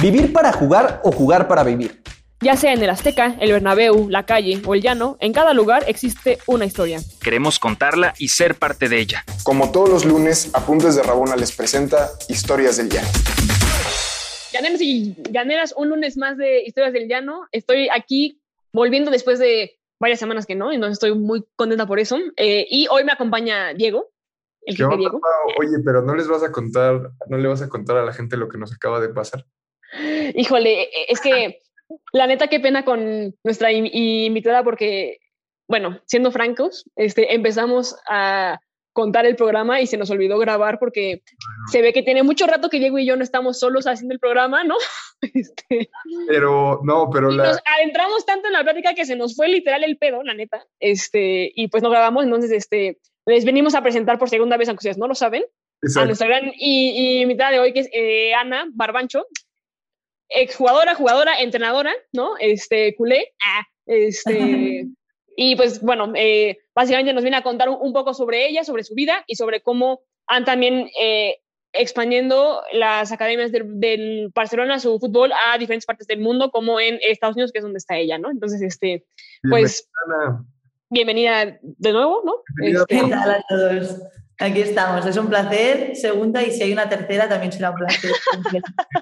Vivir para jugar o jugar para vivir. Ya sea en el Azteca, el Bernabéu, la calle o el llano, en cada lugar existe una historia. Queremos contarla y ser parte de ella. Como todos los lunes, Apuntes de Rabona les presenta Historias del Llano. Llaneros y llaneras, un lunes más de Historias del Llano. Estoy aquí volviendo después de varias semanas que no, y no estoy muy contenta por eso. Eh, y hoy me acompaña Diego, el ¿Qué jefe onda, Diego. Oye, pero no les vas a contar, no le vas a contar a la gente lo que nos acaba de pasar. Híjole, eh, es que la neta, qué pena con nuestra in- invitada porque, bueno, siendo francos, este, empezamos a contar el programa y se nos olvidó grabar porque se ve que tiene mucho rato que Diego y yo no estamos solos haciendo el programa, ¿no? Este, Pero no, pero y la, nos adentramos tanto en la plática que se nos fue literal el pedo, la neta, este, y pues no grabamos, entonces, este, les venimos a presentar por segunda vez, aunque ustedes no lo saben, a nuestra gran invitada de hoy, que es eh, Ana Barbancho, exjugadora, jugadora, entrenadora, ¿no? Este, culé. Ah, este, y pues bueno, eh, básicamente nos viene a contar un, un poco sobre ella, sobre su vida y sobre cómo han también eh, expandiendo las academias del, del Barcelona, su fútbol, a diferentes partes del mundo, como en Estados Unidos, que es donde está ella, ¿no? Entonces, este, pues Bienvenida, de nuevo, ¿no? Bienvenida, Este, ¿Qué tal a todos? Aquí estamos. Es un placer. Segunda, y si hay una tercera, también será un placer.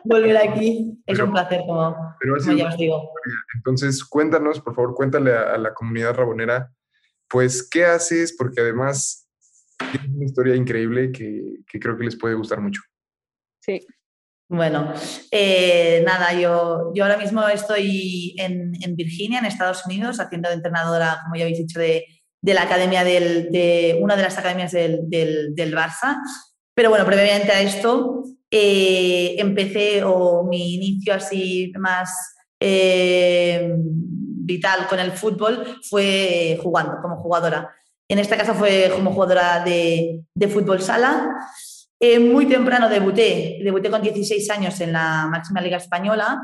Volver aquí es un placer, como, Pero ya os digo. Entonces, cuéntanos, por favor, cuéntale a, a la comunidad rabonera, pues, ¿qué haces? Porque además tienes una historia increíble que, que creo que les puede gustar mucho. sí. Bueno, eh, nada, yo, yo ahora mismo estoy en, en Virginia, en Estados Unidos, haciendo de entrenadora, como ya habéis dicho, de, de la academia de una de las academias del, del, Barça. Pero bueno, previamente a esto, eh, empecé o mi inicio así más eh, vital con el fútbol fue jugando como jugadora. En este caso fue como jugadora de, de fútbol sala. Eh, muy temprano debuté, debuté con 16 años en la máxima liga española.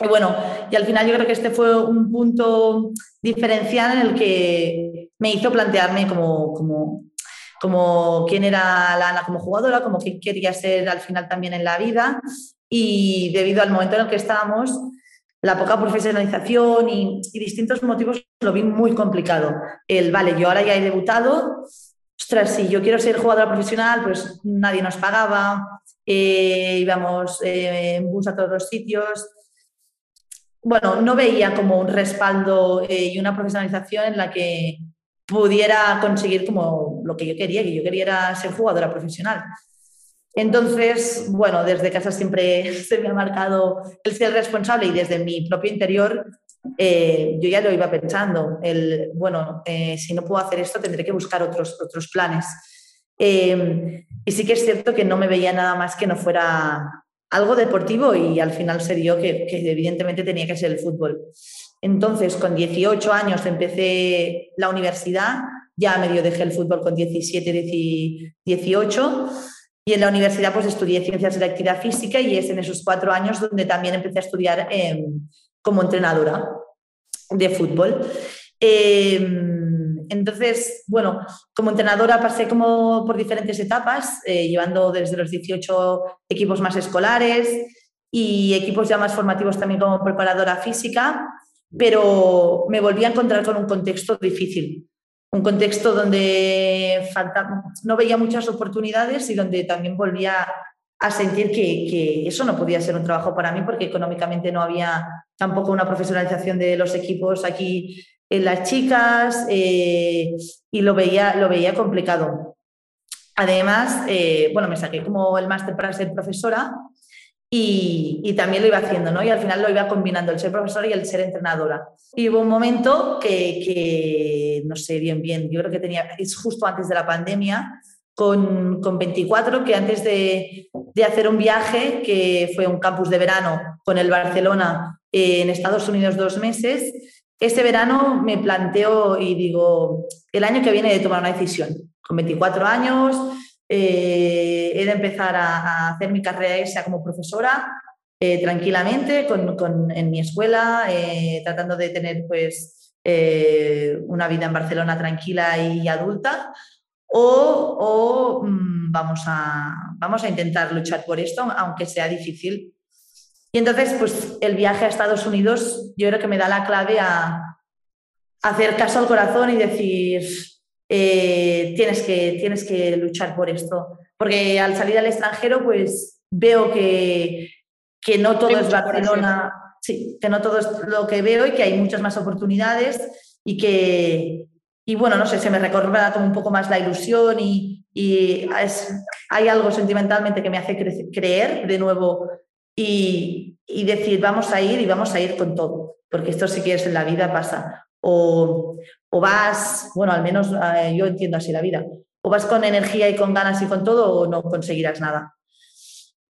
Y bueno, y al final yo creo que este fue un punto diferencial en el que me hizo plantearme como, como, como quién era la Ana como jugadora, como qué quería ser al final también en la vida. Y debido al momento en el que estábamos, la poca profesionalización y, y distintos motivos lo vi muy complicado. El, vale, yo ahora ya he debutado, ostras, si yo quiero ser jugadora profesional, pues nadie nos pagaba, eh, íbamos eh, en bus a todos los sitios. Bueno, no veía como un respaldo eh, y una profesionalización en la que pudiera conseguir como lo que yo quería, que yo quería era ser jugadora profesional. Entonces, bueno, desde casa siempre se me ha marcado el ser responsable y desde mi propio interior eh, yo ya lo iba pensando, el, bueno, eh, si no puedo hacer esto tendré que buscar otros, otros planes. Eh, y sí que es cierto que no me veía nada más que no fuera algo deportivo y al final se dio que, que evidentemente tenía que ser el fútbol. Entonces, con 18 años empecé la universidad, ya medio dejé el fútbol con 17, 18 y en la universidad pues estudié ciencias de la actividad física y es en esos cuatro años donde también empecé a estudiar eh, como entrenadora de fútbol. Eh, entonces, bueno, como entrenadora pasé como por diferentes etapas, eh, llevando desde los 18 equipos más escolares y equipos ya más formativos también como preparadora física, pero me volví a encontrar con un contexto difícil, un contexto donde falta, no veía muchas oportunidades y donde también volvía a sentir que, que, eso no podía ser un trabajo para mí porque económicamente no había tampoco una profesionalización de los equipos aquí en las chicas eh, y lo veía, lo veía complicado. Además, eh, bueno, me saqué como el máster para ser profesora y, y, también lo iba haciendo, ¿no? Y al final lo iba combinando el ser profesora y el ser entrenadora. Y hubo un momento que, no sé bien, bien, yo creo que tenía, es justo antes de la pandemia, con, con 24, que antes de, de, hacer un viaje, que fue un campus de verano con el Barcelona eh, en Estados Unidos dos meses, ese verano me planteo y digo, el año que viene de tomar una decisión. Con 24 años, eh, he de empezar a, a, hacer mi carrera esa como profesora eh, tranquilamente con, con, en mi escuela, eh, tratando de tener pues eh, una vida en Barcelona tranquila y adulta, o, o mmm, vamos, a, vamos a intentar luchar por esto, aunque sea difícil. Y entonces, pues el viaje a Estados Unidos yo creo que me da la clave a, hacer caso al corazón y decir, eh, tienes, que, tienes que luchar por esto. Porque al salir al extranjero, pues veo que, que no todo es Barcelona, sí, que no todo es lo que veo y que hay muchas más oportunidades y que, y bueno, no sé, se me recorda como un poco más la ilusión y, y hay algo sentimentalmente que me hace creer de nuevo y, y, decir, vamos a ir y vamos a ir con todo, porque esto si quieres en la vida pasa. O, o vas, bueno, al menos eh, yo entiendo así la vida, o vas con energía y con ganas y con todo o no conseguirás nada.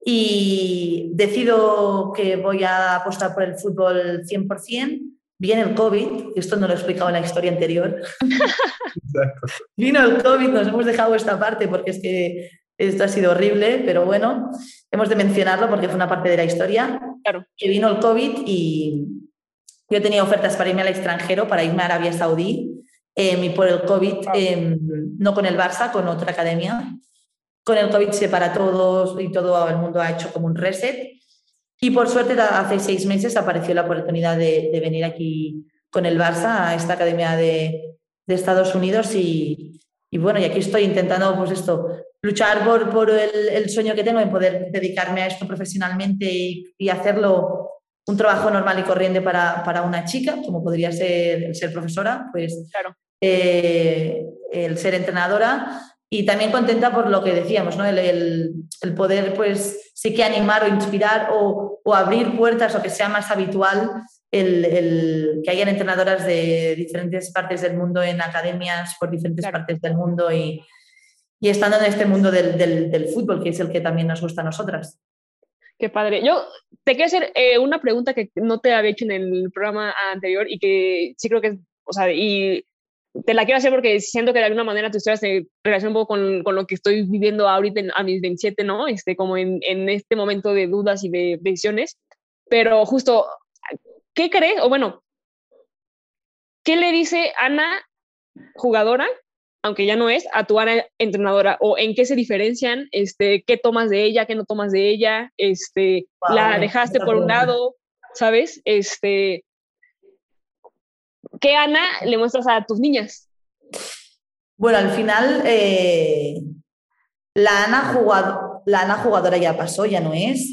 Y decido que voy a apostar por el fútbol 100%. Viene el COVID, esto no lo he explicado en la historia anterior. Vino el COVID, nos hemos dejado esta parte porque es que esto ha sido horrible, pero bueno, hemos de mencionarlo porque fue una parte de la historia. Claro. Que vino el COVID y yo tenía ofertas para irme al extranjero, para irme a Arabia Saudí, y por el COVID, em, no con el Barça, con otra academia. Con el COVID se para todos y todo el mundo ha hecho como un reset. Y por suerte, hace seis meses apareció la oportunidad de, venir aquí con el Barça a esta academia de, de Estados Unidos y, y, bueno, y aquí estoy intentando, pues esto, luchar por, por el, el, sueño que tengo de poder dedicarme a esto profesionalmente y, y, hacerlo un trabajo normal y corriente para, para una chica, como podría ser el ser profesora, pues claro. Eh, el ser entrenadora y también contenta por lo que decíamos, ¿no? El, el, el poder, pues, sí que animar o inspirar o, o, abrir puertas o que sea más habitual el, el, que hayan entrenadoras de diferentes partes del mundo en academias por diferentes Claro. partes del mundo y, y estando en este mundo del, del, del fútbol, que es el que también nos gusta a nosotras. Qué padre. Yo te quiero hacer eh, una pregunta que no te había hecho en el programa anterior y que sí creo que, es- o sea, y te la quiero hacer porque siento que de alguna manera tu historia se relaciona un poco con, con lo que estoy viviendo ahorita en- a mis 27, ¿no? Este, como en, en este momento de dudas y de decisiones. Pero justo, ¿qué crees? O bueno, ¿qué le dice Ana, jugadora, aunque ya no es, a tu Ana entrenadora? ¿O en qué se diferencian? Este, ¿Qué tomas de ella? ¿Qué no tomas de ella? Este, Guau, ¿La dejaste por un lado? ¿Sabes? Este, ¿Qué Ana le muestras a tus niñas? Bueno, al final, eh, la, Ana jugado- la Ana jugadora ya pasó, ya no es.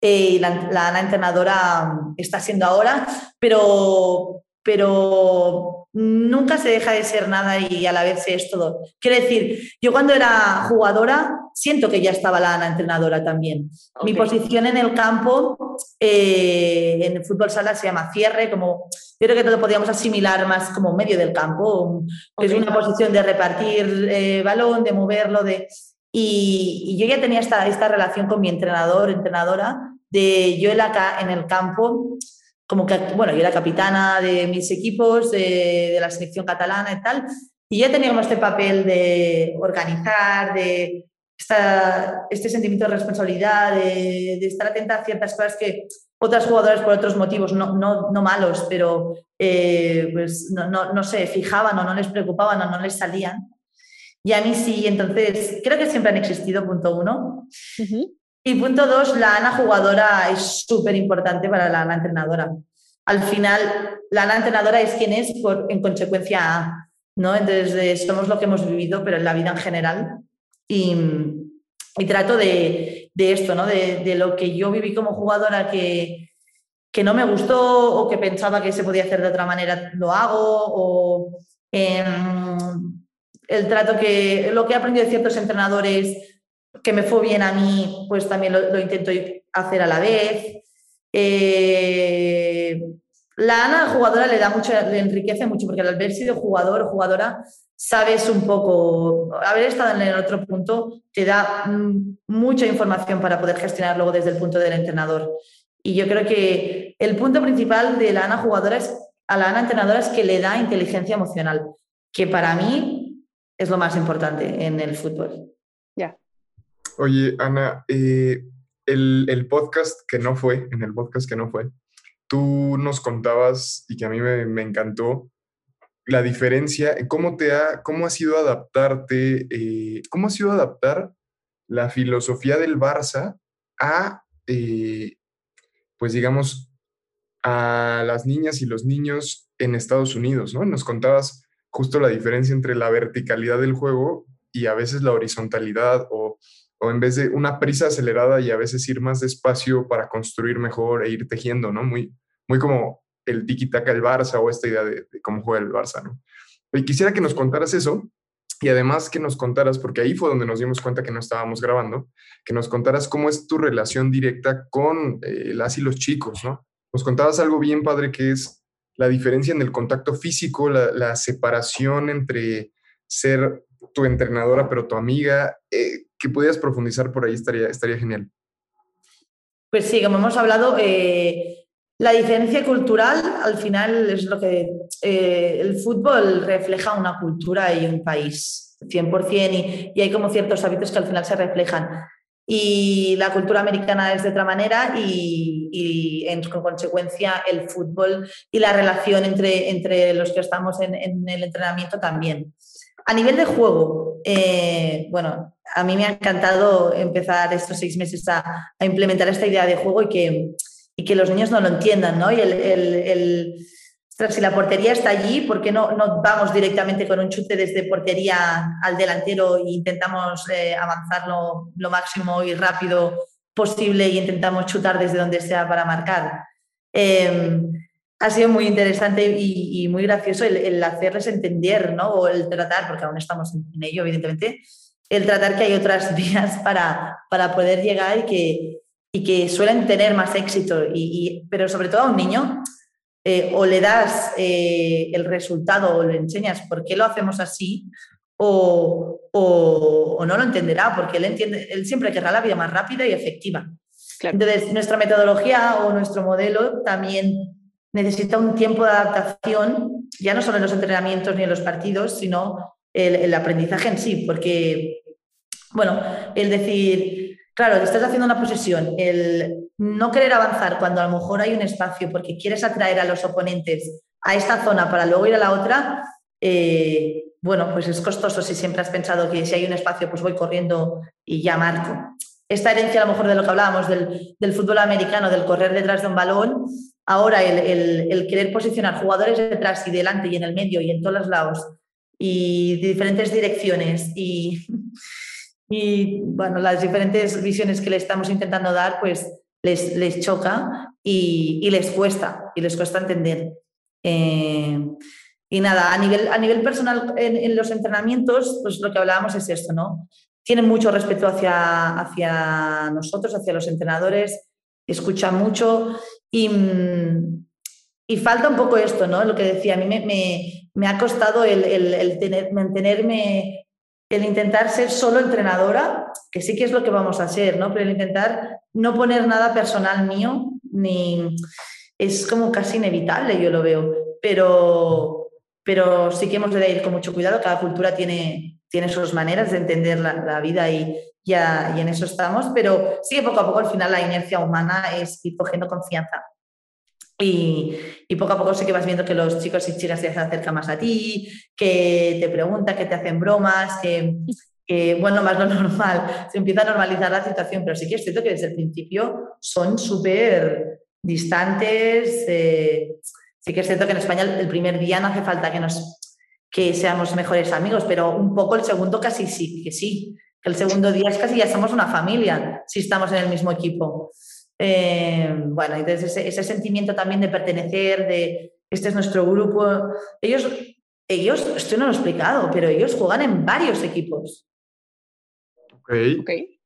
eh, y la, la Ana entrenadora mm, está siendo ahora, pero, pero nunca se deja de ser nada y a la vez se es todo. Quiero decir, yo cuando era jugadora siento que ya estaba la Ana entrenadora también. Mi posición en el campo, eh, en el fútbol sala se llama cierre, como yo creo que lo podríamos asimilar más como medio del campo, es Ok. una posición de repartir eh, balón, de moverlo, de... Y, y yo ya tenía esta, esta relación con mi entrenador, entrenadora, de yo en, la en el campo, como que, bueno, yo era capitana de mis equipos, de, de la selección catalana y tal, y ya teníamos este papel de organizar, de esta, este sentimiento de responsabilidad, de, de estar atenta a ciertas cosas que otras jugadoras por otros motivos, no, no, no malos, pero eh, pues no, no, no se fijaban o no les preocupaban o no les salían. Y a mí sí, entonces creo que siempre han existido, punto uno. Ujú. Y punto dos, la Ana jugadora es súper importante para la Ana entrenadora. Al final, la Ana entrenadora es quien es por, en consecuencia ¿no? Entonces, eh, somos lo que hemos vivido, pero en la vida en general. Y, y trato de, de esto, ¿no? De, de lo que yo viví como jugadora que, que no me gustó o que pensaba que se podía hacer de otra manera, lo hago, o em, el trato que, lo que he aprendido de ciertos entrenadores que me fue bien a mí, pues también lo, intento hacer a la vez. Eh, la Ana jugadora le da mucho, le enriquece mucho, porque al haber sido jugador o jugadora, sabes un poco, haber estado en el otro punto te da mm, mucha información para poder gestionar luego desde el punto del entrenador. Y yo creo que el punto principal de la Ana jugadora es, a la Ana entrenadora es que le da inteligencia emocional, que para mí es lo más importante en el fútbol. Oye, Ana, eh, el, el podcast que no fue, en el podcast que no fue, tú nos contabas y que a mí me, me encantó la diferencia, cómo te ha, cómo ha sido adaptarte, eh, cómo ha sido adaptar la filosofía del Barça a, eh, pues digamos, a las niñas y los niños en Estados Unidos, ¿no? Nos contabas justo la diferencia entre la verticalidad del juego y a veces la horizontalidad o, o en vez de una prisa acelerada y a veces ir más despacio para construir mejor e ir tejiendo, ¿no? Muy, muy como el tiki-taka del Barça o esta idea de, de, cómo juega el Barça, ¿no? Y quisiera que nos contaras eso y además que nos contaras, porque ahí fue donde nos dimos cuenta que no estábamos grabando, que nos contaras cómo es tu relación directa con eh, las y los chicos, ¿no? Nos contabas algo bien padre que es la diferencia en el contacto físico, la, separación entre ser tu entrenadora pero tu amiga, eh, que pudieras profundizar por ahí estaría, estaría genial. Pues sí, como hemos hablado, eh, la diferencia cultural al final es lo que eh, el fútbol refleja una cultura y un país, 100%, y, y hay como ciertos hábitos que al final se reflejan. Y la cultura americana es de otra manera y, y en consecuencia el fútbol y la relación entre, entre los que estamos en, en el entrenamiento también. A nivel de juego, eh, bueno, a mí me ha encantado empezar estos seis meses a, implementar esta idea de juego y que, y que los niños no lo entiendan, ¿no? Y el, el, el si la portería está allí, ¿por qué no, no, vamos directamente con un chute desde portería al delantero e intentamos eh, avanzarlo lo máximo y rápido posible e intentamos chutar desde donde sea para marcar? Eh, ha sido muy interesante y, y muy gracioso el, el, hacerles entender, ¿no? O el tratar, porque aún estamos en, ello, evidentemente, el tratar que hay otras vías para, para poder llegar y que, y que suelen tener más éxito, y, y, pero sobre todo a un niño, eh, o le das eh, el resultado o le enseñas por qué lo hacemos así, o, o, o, no lo entenderá, porque él, entiende, él siempre querrá la vida más rápida y efectiva. Claro. Entonces, nuestra metodología o nuestro modelo también necesita un tiempo de adaptación, ya no solo en los entrenamientos ni en los partidos, sino el, aprendizaje en sí, porque, bueno, el decir, Claro, estás haciendo una posesión, el no querer avanzar cuando a lo mejor hay un espacio porque quieres atraer a los oponentes a esta zona para luego ir a la otra, eh, bueno, pues es costoso si siempre has pensado que si hay un espacio pues voy corriendo y ya marco. Esta herencia a lo mejor de lo que hablábamos del, del fútbol americano, del correr detrás de un balón, ahora el, el, el, querer posicionar jugadores detrás y delante y en el medio y en todos los lados y diferentes direcciones y y bueno, las diferentes visiones que le estamos intentando dar, pues les, les choca y, y les cuesta, y les cuesta entender. Eh, y nada, a nivel, a nivel personal en, en, los entrenamientos, pues lo que hablábamos es esto, ¿no? Tienen mucho respeto hacia, hacia nosotros, hacia los entrenadores, escuchan mucho y, y falta un poco esto, ¿no? Lo que decía, a mí me, me, me ha costado el, el, el tener, mantenerme el intentar ser solo entrenadora, que sí que es lo que vamos a hacer, ¿no? Pero el intentar no poner nada personal mío, ni es como casi inevitable, yo lo veo. Pero, pero sí que hemos de ir con mucho cuidado, cada cultura tiene, tiene sus maneras de entender la, la vida y, ya, y en eso estamos, pero sí que poco a poco al final la inercia humana es ir cogiendo confianza. Y, y, poco a poco sí que vas viendo que los chicos y chicas se acercan más a ti, que te preguntan, que te hacen bromas, que, que, bueno, más lo normal, se empieza a normalizar la situación, pero sí que es cierto que desde el principio son súper distantes. Eh, sí que es cierto que en España el primer día no hace falta que, nos, que seamos mejores amigos, pero un poco el segundo casi sí, que sí, que el segundo día es casi ya somos una familia si estamos en el mismo equipo. Eh, bueno, entonces ese, ese, sentimiento también de pertenecer, de este es nuestro grupo. Ellos, ellos, esto no lo he explicado, pero ellos juegan en varios equipos. Ok. okay.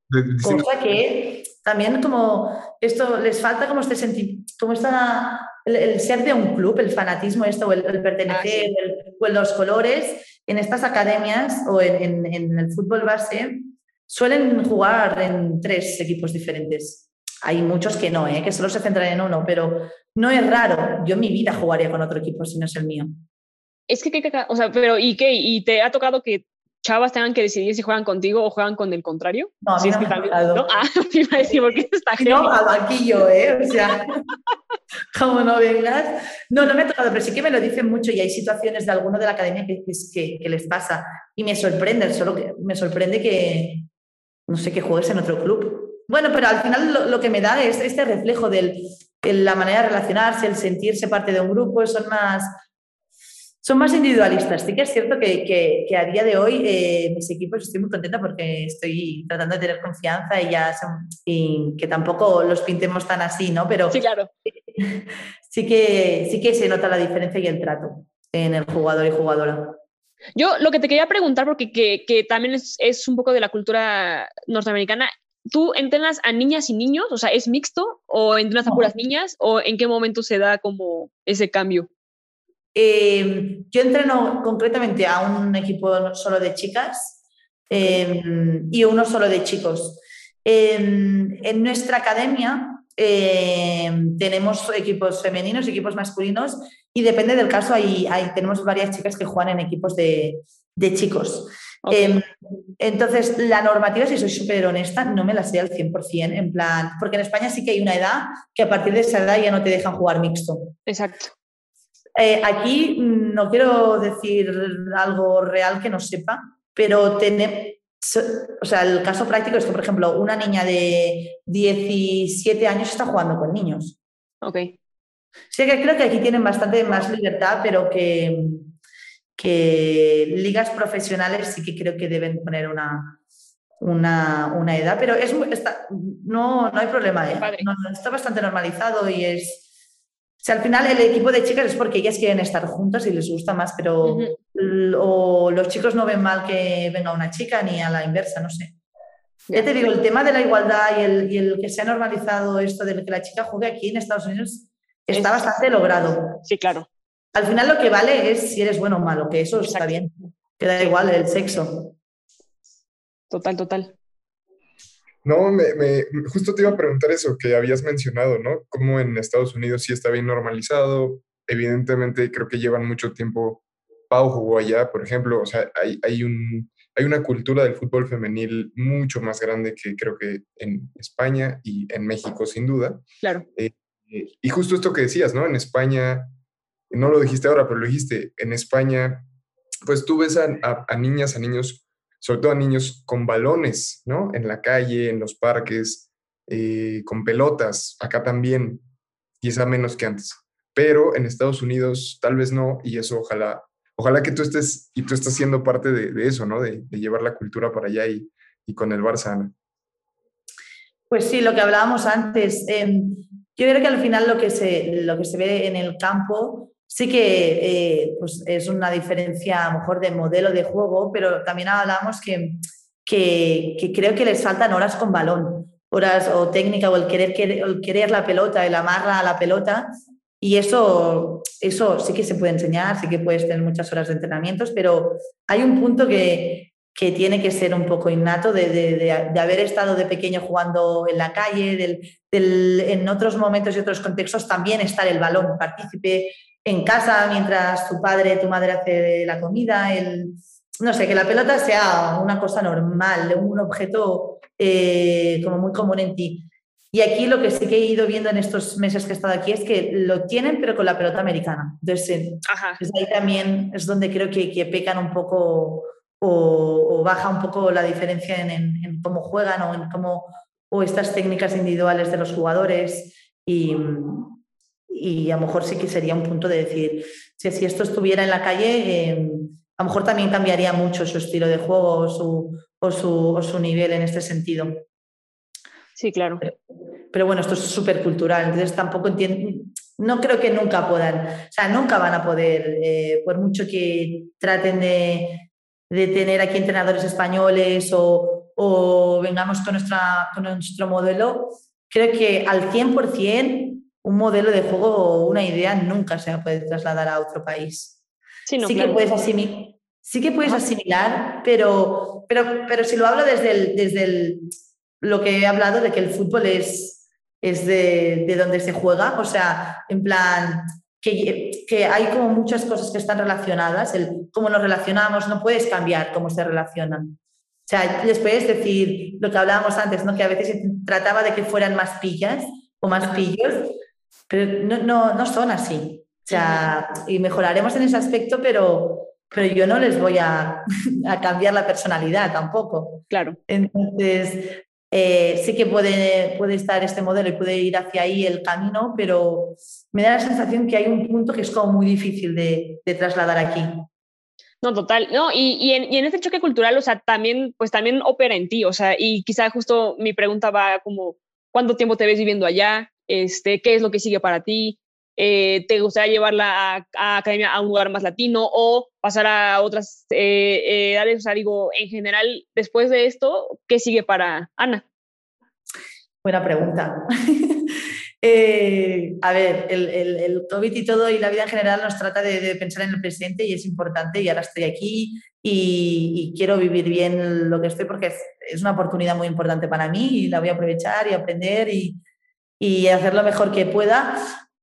Cosa que también como esto les falta como este sentimiento, como esta, el, el, ser de un club, el fanatismo esto, o el, el pertenecer, ah, sí. el, o los colores, en estas academias o en, el fútbol base suelen jugar en tres equipos diferentes. Hay muchos que no, ¿eh? que solo se centran en uno, pero no es raro. Yo en mi vida jugaría con otro equipo si no es el mío. Es que, que o sea, pero ¿y qué? ¿Y te ha tocado que chavas tengan que decidir si juegan contigo o juegan con el contrario? No, a si no es que me también, ha ¿no? Ah, me iba a decir, porque está No, al banquillo, ¿eh? O sea, como no vengas. No, no me ha tocado, pero sí que me lo dicen mucho y hay situaciones de alguno de la academia que, que, que les pasa y me sorprende, solo que me sorprende que, no sé, que juegues en otro club. Bueno, pero al final lo, lo, que me da es este reflejo del, la manera de relacionarse, el sentirse parte de un grupo, son más, son más individualistas. Sí que es cierto que, a día de hoy eh, mis equipos estoy muy contenta porque estoy tratando de tener confianza y ya y que tampoco los pintemos tan así, ¿no? Pero sí, claro. sí que, sí que se nota la diferencia y el trato en el jugador y jugadora. Yo lo que te quería preguntar, porque que, también es, es, un poco de la cultura norteamericana, ¿tú entrenas a niñas y niños? O sea, ¿es mixto o entrenas a puras niñas? ¿O en qué momento se da como ese cambio? Em, yo entreno concretamente a un equipo solo de chicas em, y uno solo de chicos. En, en nuestra academia tenemos equipos femeninos, equipos masculinos y depende del caso, hay, tenemos varias chicas que juegan en equipos de, de chicos. Em, entonces, la normativa, si soy súper honesta, no me la sé al 100%, en plan, porque en España sí que hay una edad que a partir de esa edad ya no te dejan jugar mixto. Exacto. Eh, aquí no quiero decir algo real que no sepa, pero tener, o sea, el caso práctico es que, por ejemplo, una niña de 17 años está jugando con niños. Ok. Sí que creo que aquí tienen bastante más libertad, pero que, que ligas profesionales sí que creo que deben poner una, una, edad, pero es, no, no hay problema, ¿eh? está bastante normalizado y es... O sea, al final el equipo de chicas es porque ellas quieren estar juntas y les gusta más, pero los chicos no ven mal que venga una chica ni a la inversa, no sé. Ya te digo, el tema de la igualdad y el, y el que se ha normalizado esto de que la chica juegue aquí en Estados Unidos está bastante logrado. Sí, claro. Al final lo que vale es si eres bueno o malo, que eso está bien. Que da igual el sexo. Total, total. No, me, justo te iba a preguntar eso que habías mencionado, ¿no? Como en Estados Unidos sí está bien normalizado. Evidentemente creo que llevan mucho tiempo. Pau jugó allá, por ejemplo. O sea, hay, hay, un, hay una cultura del fútbol femenil mucho más grande que creo que en España y en México, sin duda. Claro. Eh, y justo esto que decías, ¿no? En España, no lo dijiste ahora, pero lo dijiste, en España, pues tú ves a, niñas, a niños, sobre todo a niños con balones, ¿no? En la calle, en los parques, eh, con pelotas, acá también, quizá menos que antes. Pero en Estados Unidos tal vez no, y eso ojalá, ojalá que tú estés, y tú estás siendo parte de, eso, ¿no? De, llevar la cultura para allá y, y con el Barça, Pues sí, lo que hablábamos antes. Eh, yo creo que al final lo que se, lo que se ve en el campo sí que eh, pues es una diferencia a mejor de modelo de juego, pero también hablábamos que, que, creo que les faltan horas con balón, horas o técnica o el querer, el querer la pelota, el amarra a la pelota. Y eso, eso sí que se puede enseñar, sí que puedes tener muchas horas de entrenamientos, pero hay un punto que, que tiene que ser un poco innato de, haber estado de pequeño jugando en la calle, en otros momentos y otros contextos también estar el balón, partícipe en casa mientras tu padre, tu madre hace la comida, el, no sé, que la pelota sea una cosa normal, un objeto eh, como muy común en ti. Y aquí lo que sí que he ido viendo en estos meses que he estado aquí es que lo tienen, pero con la pelota americana. Entonces, ahí también es donde creo que, que pecan un poco o, baja un poco la diferencia en, cómo juegan o en cómo o estas técnicas individuales de los jugadores y, y, a lo mejor sí que sería un punto de decir, si, si esto estuviera en la calle, em, a lo mejor también cambiaría mucho su estilo de juego o su, o su, o su nivel en este sentido. Sí, claro. Pero, bueno, esto es súper cultural, entonces tampoco entiendo, no creo que nunca puedan, o sea, nunca van a poder, eh, por mucho que traten de, de tener aquí entrenadores españoles o, vengamos con, nuestra, con nuestro modelo, creo que al 100% un modelo de juego o una idea nunca se puede trasladar a otro país. Sí, que puedes asimilar, sí que puedes asimilar, pero, pero, pero si lo hablo desde, el, desde lo que he hablado de que el fútbol es, es de, de donde se juega, o sea, en plan, que, hay como muchas cosas que están relacionadas, el cómo nos relacionamos, no puedes cambiar cómo se relacionan. O sea, les puedes decir lo que hablábamos antes, ¿no? que a veces se trataba de que fueran más pillas o más pillos, pero no, no, no son así. O sea, y mejoraremos en ese aspecto, pero, pero yo no les voy a, a cambiar la personalidad tampoco. Claro. Entonces, Eh, sé que puede, puede estar este modelo y puede ir hacia ahí el camino, pero me da la sensación que hay un punto que es como muy difícil de, de trasladar aquí. No, total. No, y, y, en, y, en, este choque cultural, o sea, también, pues también opera en ti, o sea, y quizá justo mi pregunta va como, ¿cuánto tiempo te ves viviendo allá? Este, ¿Qué es lo que sigue para ti? Eh, ¿Te gustaría llevarla a, academia a un lugar más latino o pasar a otras eh, eh, áreas? O sea, digo, en general, después de esto, ¿qué sigue para Ana? Buena pregunta. Eh, a ver, el, el, COVID y todo y la vida en general nos trata de, pensar en el presente y es importante y ahora estoy aquí y, y quiero vivir bien lo que estoy porque es, es, una oportunidad muy importante para mí y la voy a aprovechar y aprender y, y hacer lo mejor que pueda.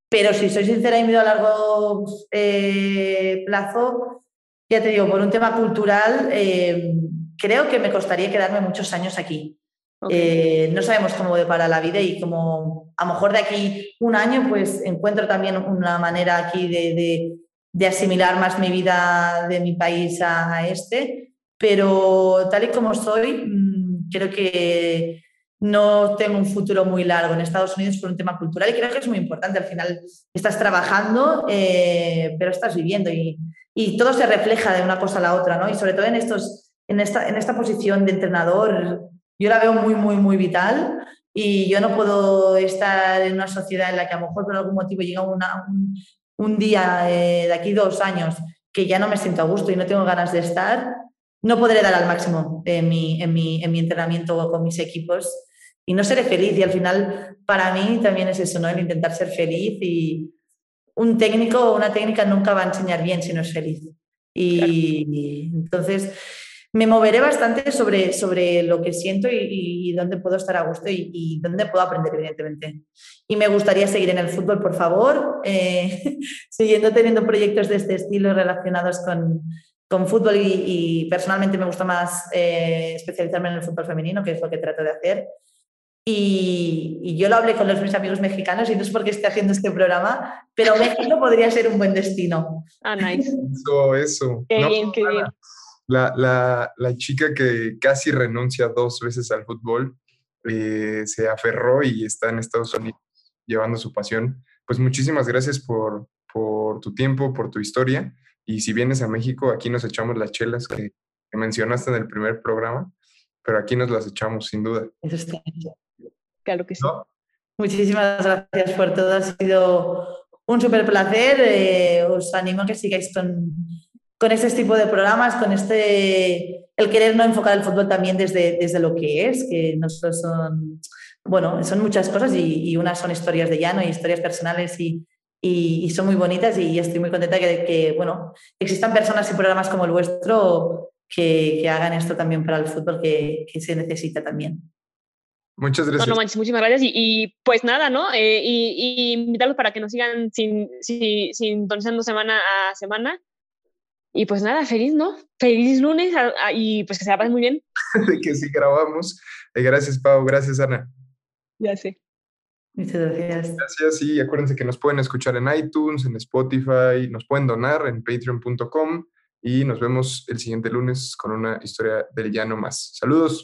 Pero si soy sincera y miro a largo eh, plazo, ya te digo, por un tema cultural, eh, creo que me costaría quedarme muchos años aquí. Okay. Eh, no sabemos cómo depara la vida y como a lo mejor de aquí un año pues encuentro también una manera aquí de, de, de asimilar más mi vida de mi país a, a, este, pero tal y como soy, mmm, creo que no tengo un futuro muy largo en Estados Unidos por un tema cultural y creo que es muy importante. Al final estás trabajando, eh, pero estás viviendo y, y, todo se refleja de una cosa a la otra, ¿no? Y sobre todo en, estos, en, esta, en esta posición de entrenador yo la veo muy, muy, muy vital y yo no puedo estar en una sociedad en la que a lo mejor por algún motivo llega un, día eh, de aquí dos años que ya no me siento a gusto y no tengo ganas de estar, no podré dar al máximo en mi, en mi, en mi entrenamiento con mis equipos y no seré feliz. Y al final, para mí también es eso, ¿no? El intentar ser feliz y un técnico o una técnica nunca va a enseñar bien si no es feliz. Y claro. entonces me moveré bastante sobre, sobre lo que siento y, y dónde puedo estar a gusto y, y, dónde puedo aprender, evidentemente. Y me gustaría seguir en el fútbol, por favor, eh, siguiendo teniendo proyectos de este estilo relacionados con, con fútbol y, y, personalmente me gusta más eh, especializarme en el fútbol femenino, que es lo que trato de hacer. Y, y, yo lo hablé con los mis amigos mexicanos y no es porque esté haciendo este programa, pero México podría ser un buen destino. Ah, nice. Eso, eso. Qué no, bien, qué bien la, la, la, chica que casi renuncia dos veces al fútbol eh, se aferró y está en Estados Unidos llevando su pasión. Pues muchísimas gracias por, por tu tiempo, por tu historia. Y si vienes a México, aquí nos echamos las chelas que, que mencionaste en el primer programa, pero aquí nos las echamos sin duda. Eso está. Claro que sí. ¿No? Muchísimas gracias por todo. Ha sido un súper placer. Eh, os animo a que sigáis con, con este tipo de programas, con este, el querer no enfocar el fútbol también desde, desde lo que es, que nosotros son, bueno, son muchas cosas y, y unas son historias de llano y historias personales y, y, y son muy bonitas y estoy muy contenta que, que, bueno, existan personas y programas como el vuestro que, que hagan esto también para el fútbol que, que se necesita también. Muchas gracias. No, no manches, muchísimas gracias. Y, y pues nada, ¿no? Eh, y, y, invitarlos para que nos sigan sin, sin, sintonizando semana a semana. Y pues nada, feliz, ¿no? Feliz lunes a, a, y pues que se la pasen muy bien. De que sí grabamos. Eh, gracias, Pau. Gracias, Ana. Ya sé. Muchas gracias. Gracias y acuérdense que nos pueden escuchar en iTunes, en Spotify, nos pueden donar en patreon.com y nos vemos el siguiente lunes con una historia del llano más. Saludos.